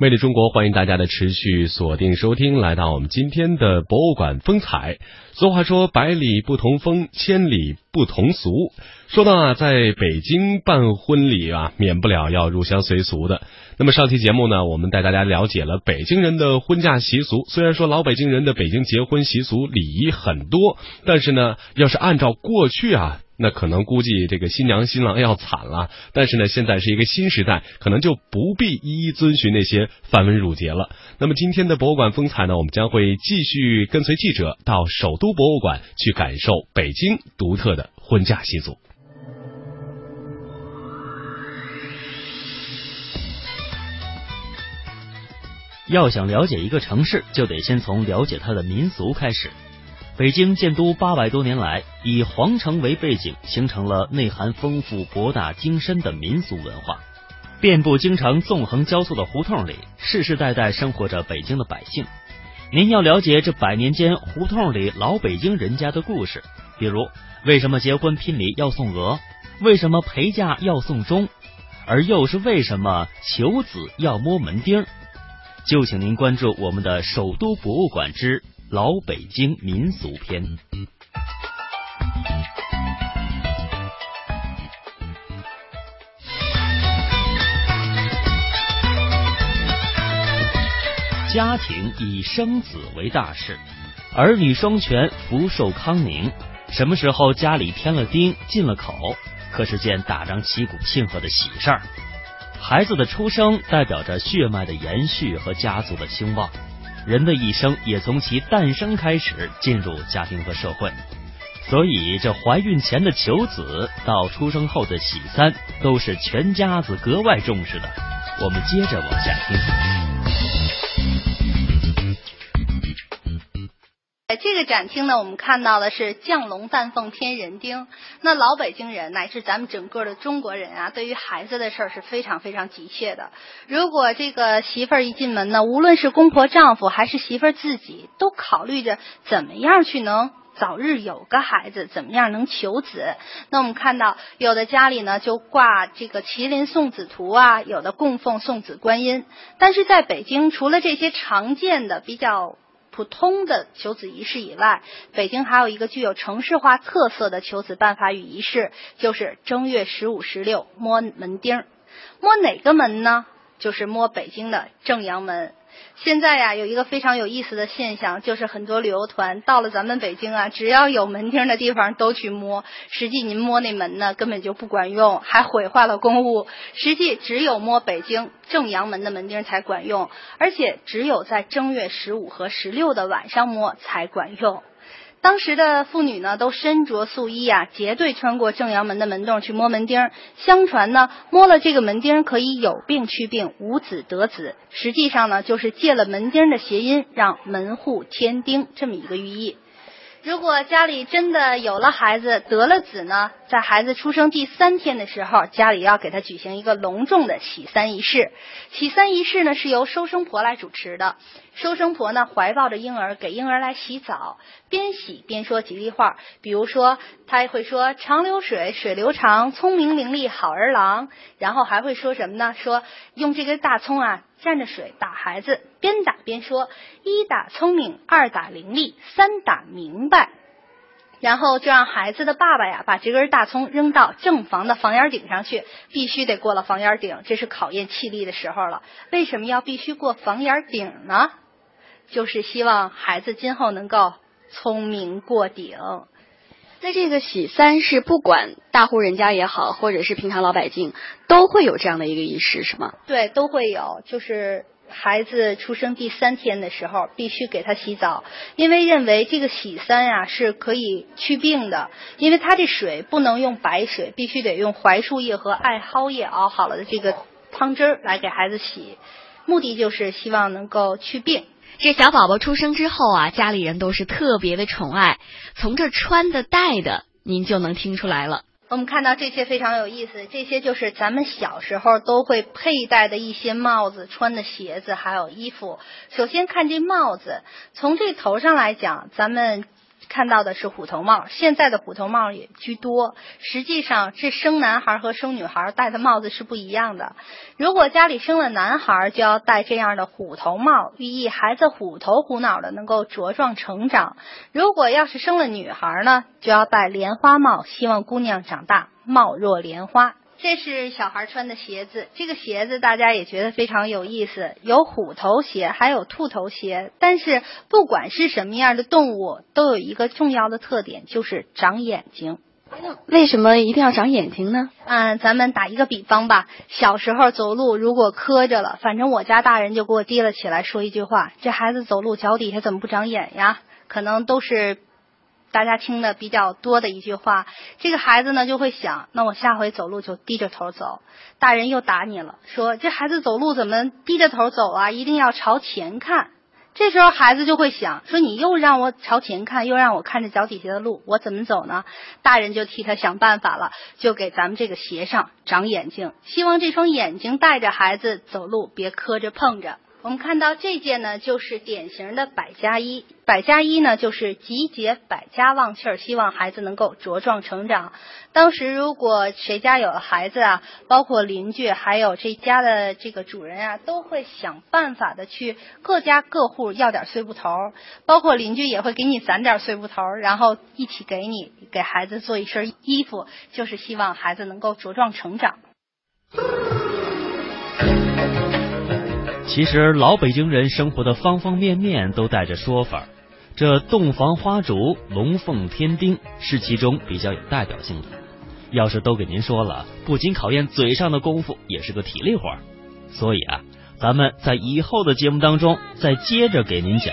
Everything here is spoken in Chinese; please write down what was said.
魅力中国，欢迎大家的持续锁定收听，来到我们今天的博物馆风采。俗话说，百里不同风，千里不同俗。说到啊，在北京办婚礼啊，免不了要入乡随俗的。那么上期节目呢，我们带大家了解了北京人的婚嫁习俗。虽然说老北京人的北京结婚习俗礼仪很多，但是呢，要是按照过去啊。那可能估计这个新娘新郎要惨了，但是呢，现在是一个新时代，可能就不必一一遵循那些繁文缛节了。那么今天的博物馆风采呢，我们将会继续跟随记者到首都博物馆去感受北京独特的婚嫁习俗。要想了解一个城市，就得先从了解它的民俗开始。北京建都八百多年来，以皇城为背景，形成了内涵丰富、博大精深的民俗文化。遍布京城纵横交错的胡同里，世世代代生活着北京的百姓。您要了解这百年间胡同里老北京人家的故事，比如为什么结婚聘礼要送鹅，为什么陪嫁要送钟，而又是为什么求子要摸门钉，就请您关注我们的首都博物馆之。老北京民俗篇，家庭以生子为大事，儿女双全，福寿康宁。什么时候家里添了丁，进了口，可是件大张旗鼓庆贺的喜事儿。孩子的出生代表着血脉的延续和家族的兴旺。人的一生也从其诞生开始进入家庭和社会，所以这怀孕前的求子到出生后的喜三，都是全家子格外重视的。我们接着往下听。个展厅呢，我们看到的是降龙丹凤添人丁。那老北京人乃至咱们整个的中国人啊，对于孩子的事儿是非常非常急切的。如果这个媳妇儿一进门呢，无论是公婆、丈夫还是媳妇儿自己，都考虑着怎么样去能早日有个孩子，怎么样能求子。那我们看到有的家里呢就挂这个麒麟送子图啊，有的供奉送子观音。但是在北京，除了这些常见的比较。普通的求子仪式以外，北京还有一个具有城市化特色的求子办法与仪式，就是正月十五、十六摸门钉。摸哪个门呢？就是摸北京的正阳门。现在呀，有一个非常有意思的现象，就是很多旅游团到了咱们北京啊，只要有门钉的地方都去摸。实际您摸那门呢，根本就不管用，还毁坏了公物。实际只有摸北京正阳门的门钉才管用，而且只有在正月十五和十六的晚上摸才管用。当时的妇女呢，都身着素衣啊，结队穿过正阳门的门洞去摸门钉。相传呢，摸了这个门钉可以有病去病，无子得子。实际上呢，就是借了门钉的谐音，让门户添丁这么一个寓意。如果家里真的有了孩子，得了子呢，在孩子出生第三天的时候，家里要给他举行一个隆重的喜三仪式。喜三仪式呢，是由收生婆来主持的。收生婆呢，怀抱着婴儿，给婴儿来洗澡，边洗边说吉利话。比如说，他会说“长流水，水流长，聪明伶俐好儿郎”。然后还会说什么呢？说用这根大葱啊，蘸着水打孩子，边打边说：“一打聪明，二打伶俐，三打明白。”然后就让孩子的爸爸呀，把这根大葱扔到正房的房檐顶上去，必须得过了房檐顶，这是考验气力的时候了。为什么要必须过房檐顶呢？就是希望孩子今后能够聪明过顶。那这个喜三是不管大户人家也好，或者是平常老百姓，都会有这样的一个仪式，是吗？对，都会有。就是孩子出生第三天的时候，必须给他洗澡，因为认为这个喜三呀是可以祛病的。因为他这水不能用白水，必须得用槐树叶和艾蒿叶熬好了的这个汤汁儿来给孩子洗，目的就是希望能够祛病。这小宝宝出生之后啊，家里人都是特别的宠爱，从这穿的戴的，您就能听出来了。我们看到这些非常有意思，这些就是咱们小时候都会佩戴的一些帽子、穿的鞋子，还有衣服。首先看这帽子，从这头上来讲，咱们看到的是虎头帽，现在的虎头帽也居多。实际上，这生男孩和生女孩戴的帽子是不一样的。如果家里生了男孩，就要戴这样的虎头帽，寓意孩子虎头虎脑的能够茁壮成长；如果要是生了女孩呢，就要戴莲花帽，希望姑娘长大貌若莲花。这是小孩穿的鞋子，这个鞋子大家也觉得非常有意思，有虎头鞋，还有兔头鞋。但是不管是什么样的动物，都有一个重要的特点，就是长眼睛。为什么一定要长眼睛呢？嗯，咱们打一个比方吧，小时候走路如果磕着了，反正我家大人就给我提了起来，说一句话：这孩子走路脚底下怎么不长眼呀？可能都是。大家听的比较多的一句话，这个孩子呢就会想，那我下回走路就低着头走。大人又打你了，说这孩子走路怎么低着头走啊？一定要朝前看。这时候孩子就会想，说你又让我朝前看，又让我看着脚底下的路，我怎么走呢？大人就替他想办法了，就给咱们这个鞋上长眼睛，希望这双眼睛带着孩子走路，别磕着碰着。我们看到这件呢，就是典型的百家衣。百家衣呢，就是集结百家旺气儿，希望孩子能够茁壮成长。当时如果谁家有了孩子啊，包括邻居，还有这家的这个主人啊，都会想办法的去各家各户要点碎布头儿，包括邻居也会给你攒点碎布头儿，然后一起给你给孩子做一身衣服，就是希望孩子能够茁壮成长。其实老北京人生活的方方面面都带着说法，这洞房花烛、龙凤添丁是其中比较有代表性的。要是都给您说了，不仅考验嘴上的功夫，也是个体力活。所以啊，咱们在以后的节目当中再接着给您讲。